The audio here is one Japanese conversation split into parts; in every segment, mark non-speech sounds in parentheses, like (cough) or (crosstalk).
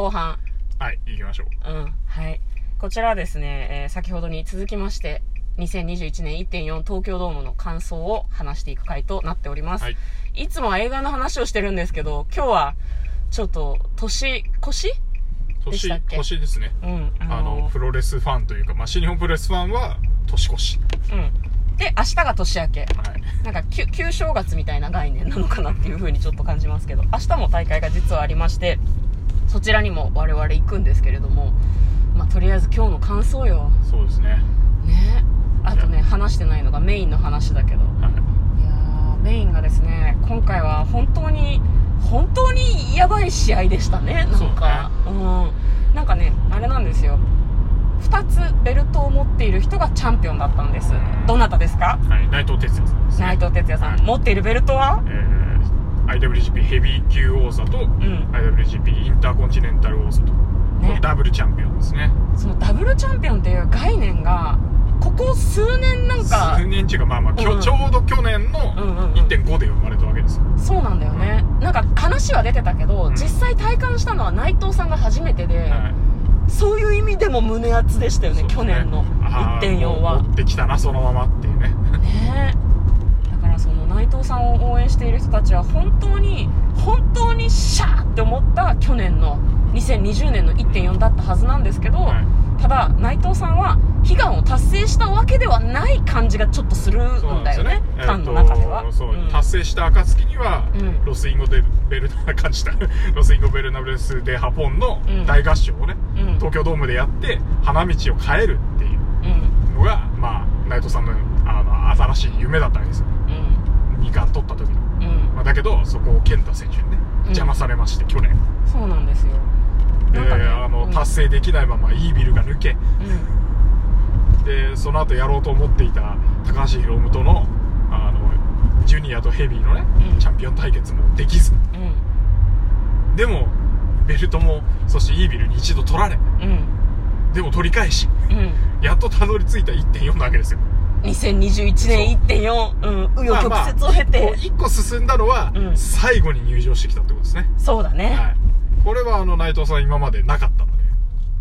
後半。はい、行きましょう。うん。はい。こちらはですね、えー先ほどに続きまして、2021年1.4東京ドームの感想を話していく回となっております。はいい、つもは映画の話をしてるんですけど、今日は、ちょっと、年越しでしたっ年、け？年ですね。うん。あの、プロレスファンというか、まあ、新日本プロレスファンは、年越し。うん。で、明日が年明け。はい。なんか旧、旧正月みたいな概念なのかなっていう風にちょっと感じますけど、明日も大会が実はありまして、そちらにも我々行くんですけれども、まあ、とりあえず今日の感想よ。そうですね。ね。あとね、話してないのがメインの話だけど。はい。いやーメインがですね、今回は本当に、本当にやばい試合でしたね、なんか。ううん。なんかね、あれなんですよ。二つベルトを持っている人がチャンピオンだったんです。どなたですか？はい、内藤哲也さんね。内藤哲也さん。はい持っているベルトは？えー IWGP ヘビー級王座と、ん IWGP インターコンチネンタル王座と、ねダブルチャンピオンですね。そのダブルチャンピオンっていう概念が、ここ数年なんか数、年中がまあまあ、きょうんちょうど去年のうんうんうん1.5で生まれたわけですよ。そうなんだよね。なんか話は出てたけど、うん実際体感したのは内藤さんが初めてで、はいそういう意味でも胸熱でしたよね、そうです去年のあー1.4は。持ってきたな、そのままっていうね。ね内藤さんを応援している人たちは本当に本当にシャーって思った去年の2020年の1.4だったはずなんですけど、はい。ただ内藤さんは悲願を達成したわけではない感じがちょっとするんんだよねファンのえーと中では、そう、うん。達成した暁には、うん。ロスインゴデベルナ感じた (laughs) ロスインゴベルナブレス・デ・ハポンのうん。大合唱をね、うん。東京ドームでやって花道を変えるっていううん。のがまあ内藤さんのあの新しい夢だったわけですようん2冠取った時の、うん。まあ、だけどそこを健太選手にね邪魔されまして、去年。そうなんですよ。で、ねあのうん。達成できないままイービルが抜け。でその後やろうと思っていた高橋宏夢とのあのジュニアとヘビーのね、うん。チャンピオン対決もできず。でもベルトもそしてイービルに一度取られ。うん。でも取り返し。うん。やっとたどり着いた1.4なわけですよ2021年1.4うん紆余曲折を経て、まあまあ一個一個進んだのは、うん。最後に入場してきたってことですね、そうだね、はい、これはあの内藤さん今までなかったので。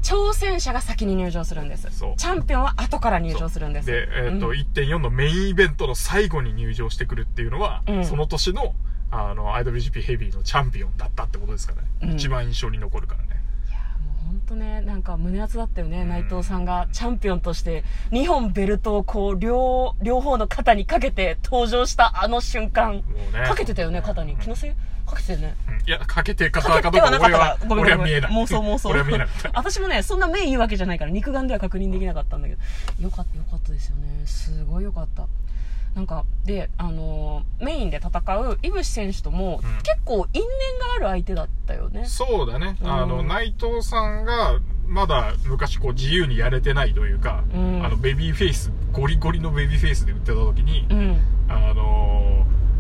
挑戦者が先に入場するんです。チャンピオンは後から入場するんです。で、えっとうん。1.4のメインイベントの最後に入場してくるっていうのは、うん。その年のあの IWGP ヘビーのチャンピオンだったってことですからね、うん。一番印象に残るから。ね当ねなんか胸熱だったよね、ん。内藤さんがチャンピオンとして2本ベルトをこう両両方の肩にかけて登場したあの瞬間。ね。かけてたよね肩に。気のせい？かけてね。うん。いやかけてかかどうか俺はごめん俺は見えない。妄想妄想。俺は見えなかった。私もねそんな目いいわけじゃないから肉眼では確認できなかったんだけど。よかったよかったですよね。すごいよかったなんかであのーメインで戦う井伏選手とも、うん。結構因縁がある相手だったよね。そうだね、うん。あの内藤さんがまだ昔こう自由にやれてないというか、うん。あのベビーフェイスゴリゴリのベビーフェイスで売ってた時に、うん。あの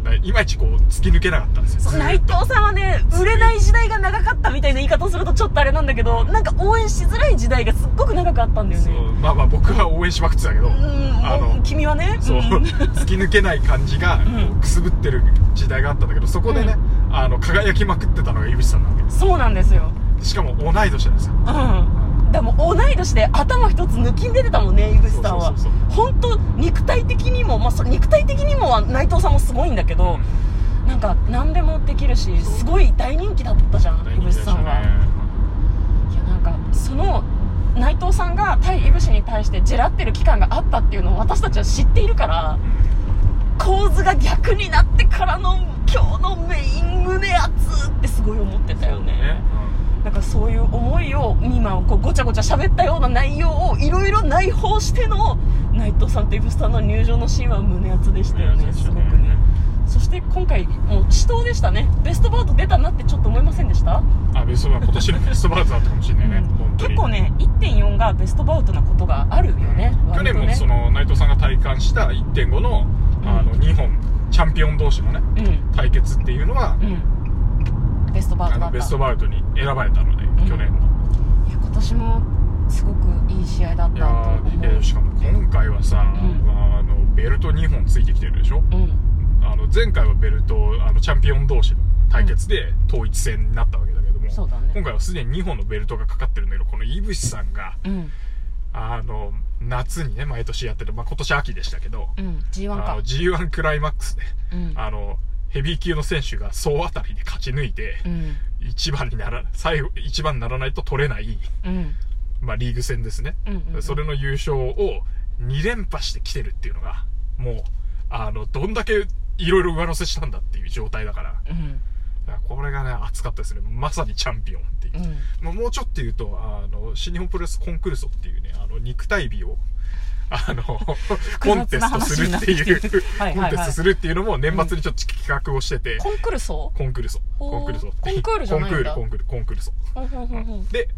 ーいまいちこう突き抜けなかったんですよ内藤さんはね売れない時代が長かったみたいな言い方をするとちょっとあれなんだけどなんか応援しづらい時代がすっごく長くあったんだよね。まあまあ僕は応援しまくってたけど、うんあの君はね。そう、ん。突き抜けない感じが、くすぶってる時代があったんだけどそこでね、あの輝きまくってたのが井口さんなわけ。でそうなんですよ。すしかも同い年なんですよ。うんでも同い年で頭一つ抜きん出てたもんね井口さんは。本当肉体的にも、まあ、そ肉体的にもは内藤さんもすごいんだけど、なんか何でもできるしすごい大人気だったじゃん井口さんは、いやなんかその内藤さんが対井口に対してジェラってる期間があったっていうのを私たちは知っているから構図が逆になってからの今日のメイン胸熱ってすごい思ってたよね。ねなんかそういう思いを今こうごちゃごちゃ喋ったような内容をいろいろ内包しての内藤さんとイブスターの入場のシーンは胸熱でしたよねすごくね。そして今回もう死闘でしたね。ベストバウト出たなってちょっと思いませんでした？あベストバウト今年の (laughs) ベストバウトだったかもしれないね、うん。結構ね1.4がベストバウトなことがあるよね去年もその内藤さんが体感した1.5のあのうん。2本チャンピオン同士のねうん。対決っていうのは、うんベストバウトだった。ベストバウトに選ばれたので、ん。去年の。いや今年もすごくいい試合だったと思う。やしかも今回はさ、ん。あのベルト2本ついてきてるでしょ？うん。あの前回はベルトあのチャンピオン同士の対決で統一戦になったわけだけどもね。今回はすでに2本のベルトがかかってるんだけどこの井渕さんがうん。あの夏にね毎年やってる、まあ、今年秋でしたけど、うん。G1 か。あの G1 クライマックスで、うん。あのヘビー級の選手が総当たりで勝ち抜いて、うん。一番になら最後一番にならないと取れない、うん。まあ、リーグ戦ですね、うんうんうん。それの優勝を2連覇してきてるっていうのがもうあのどんだけいろいろ上乗せしたんだっていう状態だから。うん。だからこれがね熱かったですね。まさにチャンピオンっていう、うん。まあ、もうちょっと言うとあの新日本プロレスコンクルソっていうねあの肉体美をあのコンテストするっていうコンテストするっていうのも年末にちょっと企画をしてて、コンクルソコンクルソコンクルソコンクールじゃないコンクールコンクールコンクルソ、で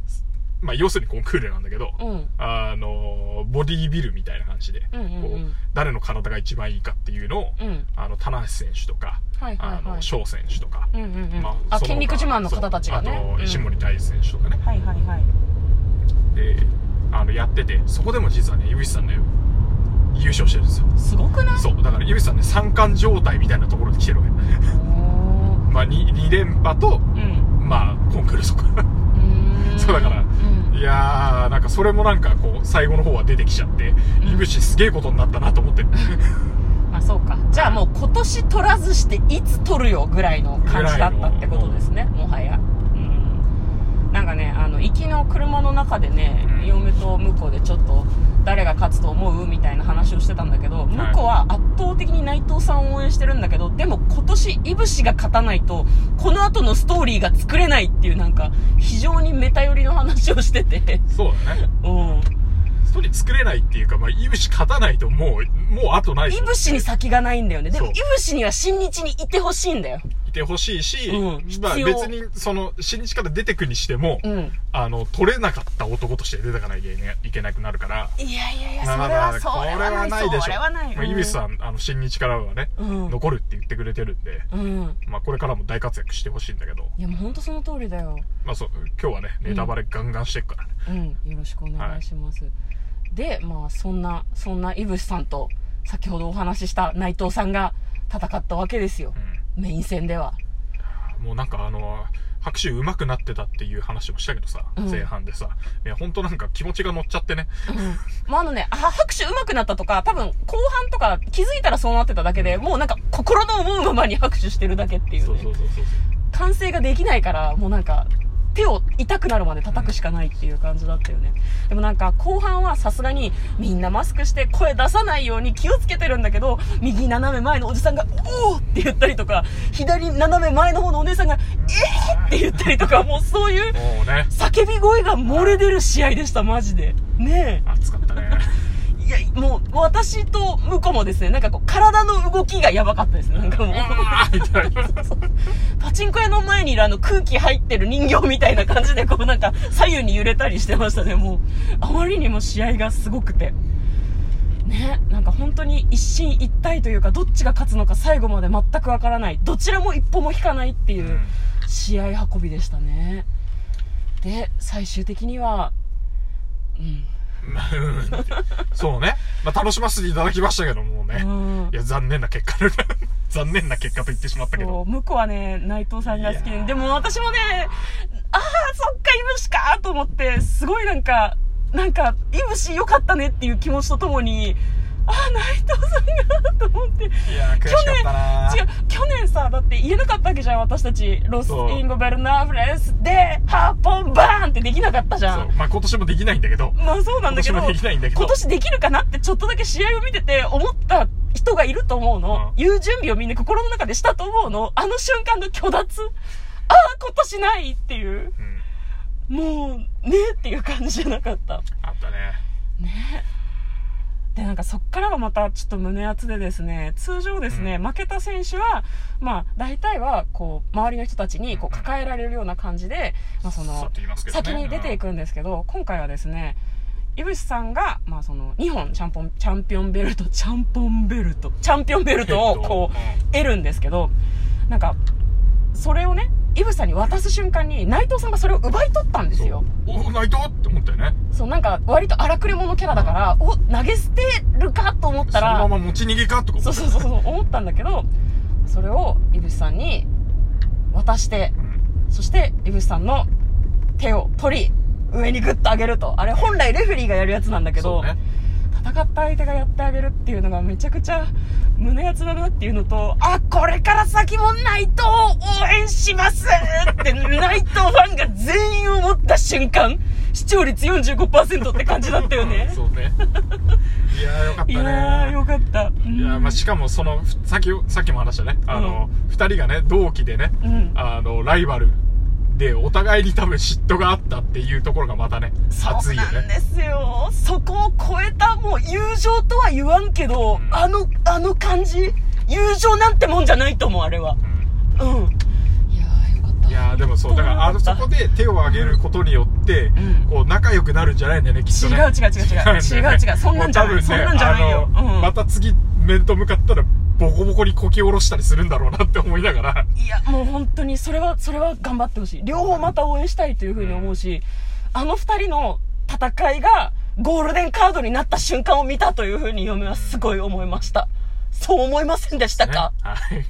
まあ要するにコンクールなんだけど、うん。あのボディービルみたいな感じで、うんうんうん。こう誰の体が一番いいかっていうのを、うん。あの棚橋選手とか、はいはいはい。あの翔選手とか、うんうんうん。まその他あ筋肉自慢の方たちがね。あと石森大選手とかね、はいはいはい。であのやっててそこでも実はね井口さんね優勝してるんですよ。すごくない？そうだから井口さんね三冠状態みたいなところで来てるわけ。まあ 2, 2連覇とうん。まあコンクールとそうだからうん。いやーなんかそれもなんかこう最後の方は出てきちゃってうん。井口すげえことになったなと思って。(laughs) あそうか。じゃあもう今年取らずしていつ取るよぐらいの感じだったってことですねもはやかねあの行きの車の中でね、うん。嫁と向こうでちょっと誰が勝つと思うみたいな話をしてたんだけど、向こうは圧倒的に内藤さんを応援してるんだけどでも今年いぶしが勝たないとこの後のストーリーが作れないっていうなんか非常にメタ寄りの話をしてて。そうだね。(laughs) うん。ストーリー作れないっていうかまあ井口勝たないともうもうあとないいぶしに先がないんだよね。でもいぶしには新日にいてほしいんだよいてほしいし、うんまあ必要別にその新日から出てくにしても、うんあの取れなかった男として出てかなきゃいけないいけなくなるからいやいやいや、そまあれは、そまあこれれはな。はいないでしょそれはない。まあ、井口さんあの新日からはね、うん。残るって言ってくれてるんで、うん。まあ、これからも大活躍してほしいんだけど、いや、もう本当その通りだよ。まあ、そう今日はねネタバレガンガンしていくからね、うん。よろしくお願いします。で、まあ、そんな、そんなイブシさんと、先ほどお話しした内藤さんが戦ったわけですよ。メイン戦では。うんもうなんかあの拍手上手くなってたっていう話もしたけどさ、うん前半でさいや本当なんか気持ちが乗っちゃってねうん。まあ、あのね、あ拍手上手くなったとか、多分、後半とか気づいたらそうなってただけで、もうなんか、心の思うままに拍手してるだけっていうねそうそう。そうそう完成ができないから、もうなんか、手を痛くなるまで叩くしかないっていう感じだったよね。でもなんか、後半はさすがに、みんなマスクして声出さないように気をつけてるんだけど、右斜め前のおじさんが、おーって言ったりとか、左斜め前の方のお姉さんが、えーって言ったりとか、もうそういう叫び声が漏れ出る試合でした、マジで。ね熱かったねえ。(laughs) いや、もう、私と向こうもですね、なんかこう、体の動きがやばかったですね。なんかもう。(laughs) チンコ屋の前にいるあの空気入ってる人形みたいな感じでこうなんか左右に揺れたりしてましたね、もう。あまりにも試合がすごくて。ね、なんか本当に一進一退というか、どっちが勝つのか最後まで全くわからない。どちらも一歩も引かないっていう試合運びでしたね。で、最終的には、うん。(laughs) そうね、まあ、楽しませていただきましたけどもうね、うんいや残念な結果で残念な結果と言ってしまったけそどう向こうはね、内藤さんが好きで、でも私もね、ああ、そっか、イブシかと思って、すごいなんか、なんか、イブシ良かったねっていう気持ちとともに、ああ、内藤さんがと思って。いや悔しかったな違う、去年さ、だって言えなかったわけじゃん、私たち。ロスそうインゴベルナーフレスで、ハッポンバーンってできなかったじゃ。そうんまあ今年もできないんだけどまあそうなんだけど、今年もできないんだけど今年できるかなってちょっとだけ試合を見てて思った人がいると思うの。うん言う準備をみんな心の中でしたと思うの。あの瞬間の虚脱。ああ、今年ないっていう。うんもう、ねっていう感じじゃなかった。あったねなんかそっからがまたちょっと胸熱でですね、通常ですね、負けた選手は、まあ大体はこう、周りの人たちにこう抱えられるような感じで、まあその先に出ていくんですけど、今回はですね、井口さんが、まあその、2本チャンポン、チャンピオンベルト、チャンポンベルト、チャンピオンベルトをこう、得るんですけど、なんか、それをね、井口さんに渡す瞬間に、内藤さんがそれを奪い取ったんですよ。おお内藤って思ったよね。そう、なんか、割と荒くれ者キャラだから、お、投げ捨てるかと思ったら、そのまま持ち逃げかとか思った。そうそうそうそう、思ったんだけど、それを、井口さんに渡して、うん。そして、井口さんの手を取り上にグッと上げると。あれ本来レフェリーがやるやつなんだけど、そうね戦った相手がやってあげるっていうのがめちゃくちゃ胸熱だなっていうのと、あ、これから先も内藤を応援しますって内藤ファンが全員思った瞬間、視聴率45%って感じだったよね。(laughs) そうね。いやーよかったね。いやー、よかった。うん。いやまあ、しかもそのふさっきさっきも話したね。あの、二人がね同期でね、うん。あのライバルでお互いに多分嫉妬があったっていうところがまたねそう熱いよね。なんですよ。そこを超えたもう友情とは言わんけど、うん。あの、あの感じ、友情なんてもんじゃないと思う、あれは。うん。いやー、よかった。いやーでもそうだからあのそこで手を挙げることによって、うん。こう仲良くなるんじゃないんだよねきっとね。違う違う違う違う。違う (laughs) 違う。そんなんじゃなねそんなんじゃないよ。また次面と向かったらボコボコにこき下ろしたりするんだろうなって思いながら。いや、もう本当に、それは、それは頑張ってほしい。両方また応援したいというふうに思うし、あの二人の戦いが、ゴールデンカードになった瞬間を見たというふうに嫁はすごい思いました。そう思いませんでしたね。か、はい。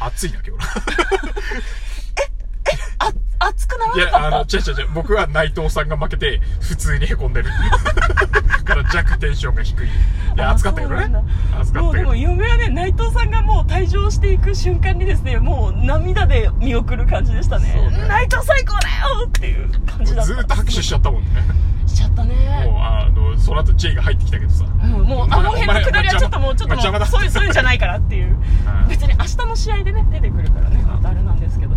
熱いな今日。あ、熱くならいや、あの、なかった違う違う違う、僕は内藤さんが負けて、普通に凹んでる。(laughs) から弱テンションが低い。いや、あ熱かったけどねそうなん。もうでも。嫁はね、内藤さんがもう退場していく瞬間にですね、もう涙で見送る感じでしたね。ね内藤最高だよっていう感じだった。ずーっと拍手しちゃったもんね。しちゃったね。もう、あの、その後 J が入ってきたけどさ。うんもう、あの辺のくだりはちょっともう、ちょっともう、そういう、そういうんじゃないからっていううん。別に明日の試合でね、出てくるからね、またあれなんですけど。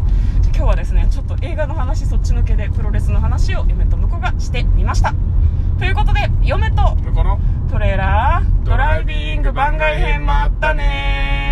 今日はですね、ちょっと映画の話そっち抜けで、プロレスの話を嫁と婿がしてみました。ということで、嫁とトレーラードライビング番外編もあったね